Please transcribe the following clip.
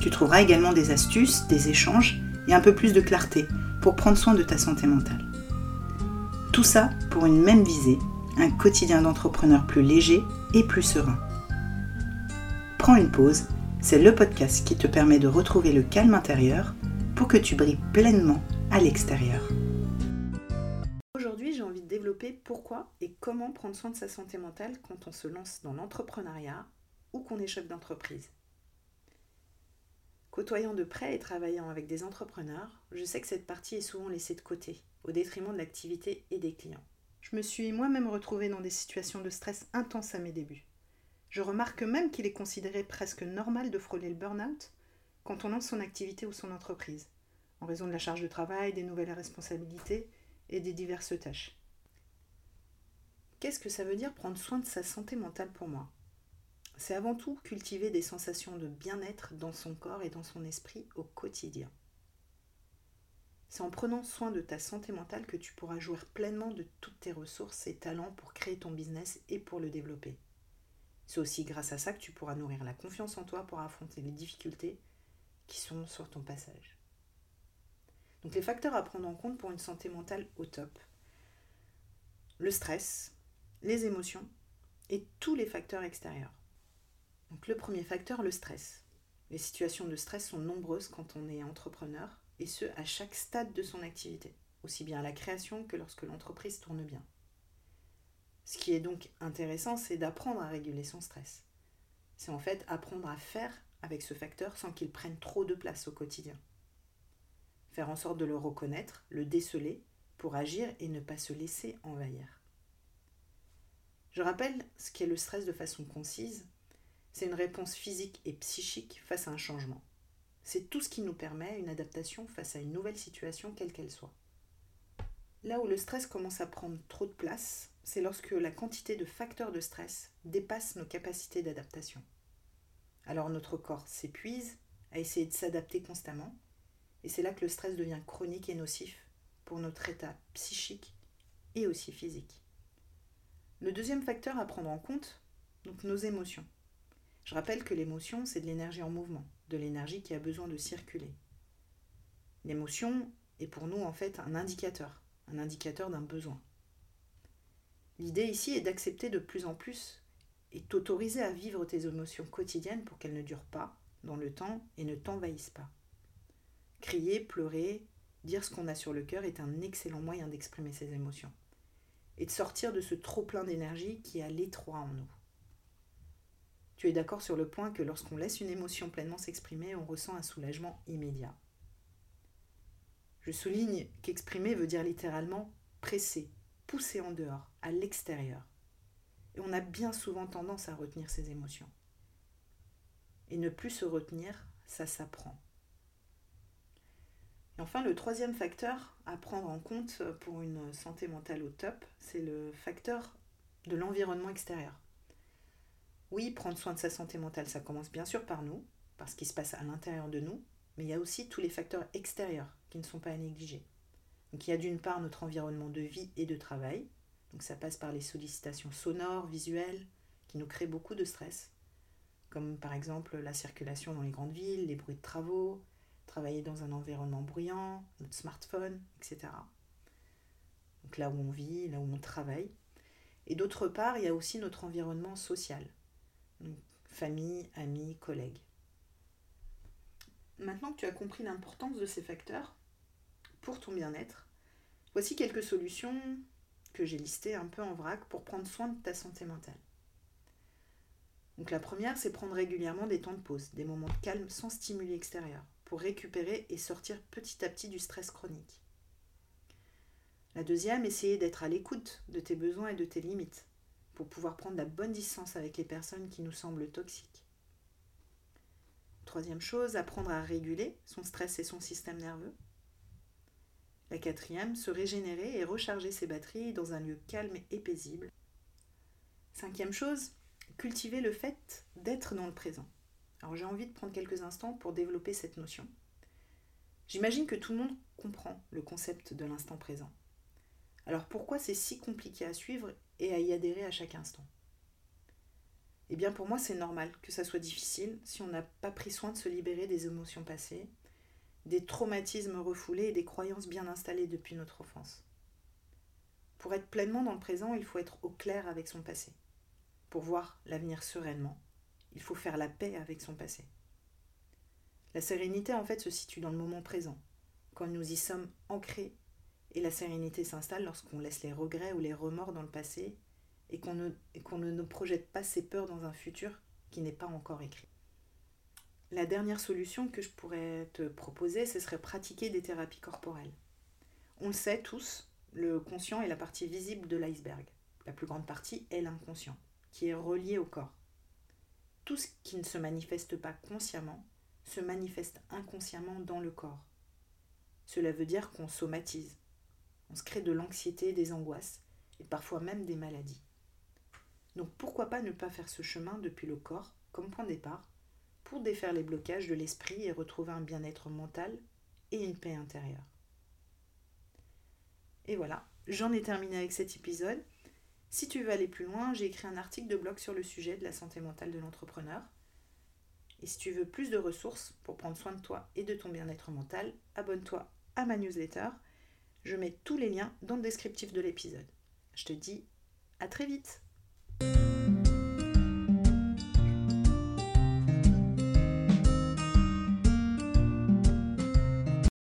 Tu trouveras également des astuces, des échanges et un peu plus de clarté pour prendre soin de ta santé mentale. Tout ça pour une même visée, un quotidien d'entrepreneur plus léger et plus serein. Prends une pause, c'est le podcast qui te permet de retrouver le calme intérieur pour que tu brilles pleinement à l'extérieur. Aujourd'hui, j'ai envie de développer pourquoi et comment prendre soin de sa santé mentale quand on se lance dans l'entrepreneuriat ou qu'on est d'entreprise. Côtoyant de près et travaillant avec des entrepreneurs, je sais que cette partie est souvent laissée de côté, au détriment de l'activité et des clients. Je me suis moi-même retrouvée dans des situations de stress intenses à mes débuts. Je remarque même qu'il est considéré presque normal de frôler le burn-out quand on lance son activité ou son entreprise, en raison de la charge de travail, des nouvelles responsabilités et des diverses tâches. Qu'est-ce que ça veut dire prendre soin de sa santé mentale pour moi? C'est avant tout cultiver des sensations de bien-être dans son corps et dans son esprit au quotidien. C'est en prenant soin de ta santé mentale que tu pourras jouir pleinement de toutes tes ressources et talents pour créer ton business et pour le développer. C'est aussi grâce à ça que tu pourras nourrir la confiance en toi pour affronter les difficultés qui sont sur ton passage. Donc les facteurs à prendre en compte pour une santé mentale au top. Le stress, les émotions et tous les facteurs extérieurs. Donc le premier facteur, le stress. Les situations de stress sont nombreuses quand on est entrepreneur, et ce, à chaque stade de son activité, aussi bien à la création que lorsque l'entreprise tourne bien. Ce qui est donc intéressant, c'est d'apprendre à réguler son stress. C'est en fait apprendre à faire avec ce facteur sans qu'il prenne trop de place au quotidien. Faire en sorte de le reconnaître, le déceler, pour agir et ne pas se laisser envahir. Je rappelle ce qu'est le stress de façon concise c'est une réponse physique et psychique face à un changement. C'est tout ce qui nous permet une adaptation face à une nouvelle situation, quelle qu'elle soit. Là où le stress commence à prendre trop de place, c'est lorsque la quantité de facteurs de stress dépasse nos capacités d'adaptation. Alors notre corps s'épuise à essayer de s'adapter constamment, et c'est là que le stress devient chronique et nocif pour notre état psychique et aussi physique. Le deuxième facteur à prendre en compte, donc nos émotions. Je rappelle que l'émotion, c'est de l'énergie en mouvement, de l'énergie qui a besoin de circuler. L'émotion est pour nous en fait un indicateur, un indicateur d'un besoin. L'idée ici est d'accepter de plus en plus et t'autoriser à vivre tes émotions quotidiennes pour qu'elles ne durent pas dans le temps et ne t'envahissent pas. Crier, pleurer, dire ce qu'on a sur le cœur est un excellent moyen d'exprimer ses émotions et de sortir de ce trop plein d'énergie qui a l'étroit en nous. Tu es d'accord sur le point que lorsqu'on laisse une émotion pleinement s'exprimer, on ressent un soulagement immédiat. Je souligne qu'exprimer veut dire littéralement presser, pousser en dehors, à l'extérieur. Et on a bien souvent tendance à retenir ses émotions. Et ne plus se retenir, ça s'apprend. Et enfin, le troisième facteur à prendre en compte pour une santé mentale au top, c'est le facteur de l'environnement extérieur. Oui, prendre soin de sa santé mentale, ça commence bien sûr par nous, par ce qui se passe à l'intérieur de nous, mais il y a aussi tous les facteurs extérieurs qui ne sont pas à négliger. Donc il y a d'une part notre environnement de vie et de travail, donc ça passe par les sollicitations sonores, visuelles, qui nous créent beaucoup de stress, comme par exemple la circulation dans les grandes villes, les bruits de travaux, travailler dans un environnement bruyant, notre smartphone, etc. Donc là où on vit, là où on travaille. Et d'autre part, il y a aussi notre environnement social, famille, amis, collègues. Maintenant que tu as compris l'importance de ces facteurs pour ton bien-être, voici quelques solutions que j'ai listées un peu en vrac pour prendre soin de ta santé mentale. Donc la première, c'est prendre régulièrement des temps de pause, des moments de calme sans stimuli extérieur, pour récupérer et sortir petit à petit du stress chronique. La deuxième, essayer d'être à l'écoute de tes besoins et de tes limites, pour pouvoir prendre la bonne distance avec les personnes qui nous semblent toxiques. Troisième chose, apprendre à réguler son stress et son système nerveux. La quatrième, se régénérer et recharger ses batteries dans un lieu calme et paisible. Cinquième chose, cultiver le fait d'être dans le présent. Alors j'ai envie de prendre quelques instants pour développer cette notion. J'imagine que tout le monde comprend le concept de l'instant présent. Alors pourquoi c'est si compliqué à suivre et à y adhérer à chaque instant? Eh bien pour moi c'est normal que ça soit difficile si on n'a pas pris soin de se libérer des émotions passées, des traumatismes refoulés et des croyances bien installées depuis notre enfance. Pour être pleinement dans le présent, il faut être au clair avec son passé. Pour voir l'avenir sereinement, il faut faire la paix avec son passé. La sérénité en fait se situe dans le moment présent, quand nous y sommes ancrés, et la sérénité s'installe lorsqu'on laisse les regrets ou les remords dans le passé et qu'on ne, projette pas ses peurs dans un futur qui n'est pas encore écrit. La dernière solution que je pourrais te proposer, ce serait pratiquer des thérapies corporelles. On le sait tous, le conscient est la partie visible de l'iceberg. La plus grande partie est l'inconscient, qui est relié au corps. Tout ce qui ne se manifeste pas consciemment se manifeste inconsciemment dans le corps. Cela veut dire qu'on somatise. On se crée de l'anxiété, des angoisses et parfois même des maladies. Donc pourquoi pas ne pas faire ce chemin depuis le corps comme point de départ pour défaire les blocages de l'esprit et retrouver un bien-être mental et une paix intérieure. Et voilà, j'en ai terminé avec cet épisode. Si tu veux aller plus loin, j'ai écrit un article de blog sur le sujet de la santé mentale de l'entrepreneur. Et si tu veux plus de ressources pour prendre soin de toi et de ton bien-être mental, abonne-toi à ma newsletter. Je mets tous les liens dans le descriptif de l'épisode. Je te dis à très vite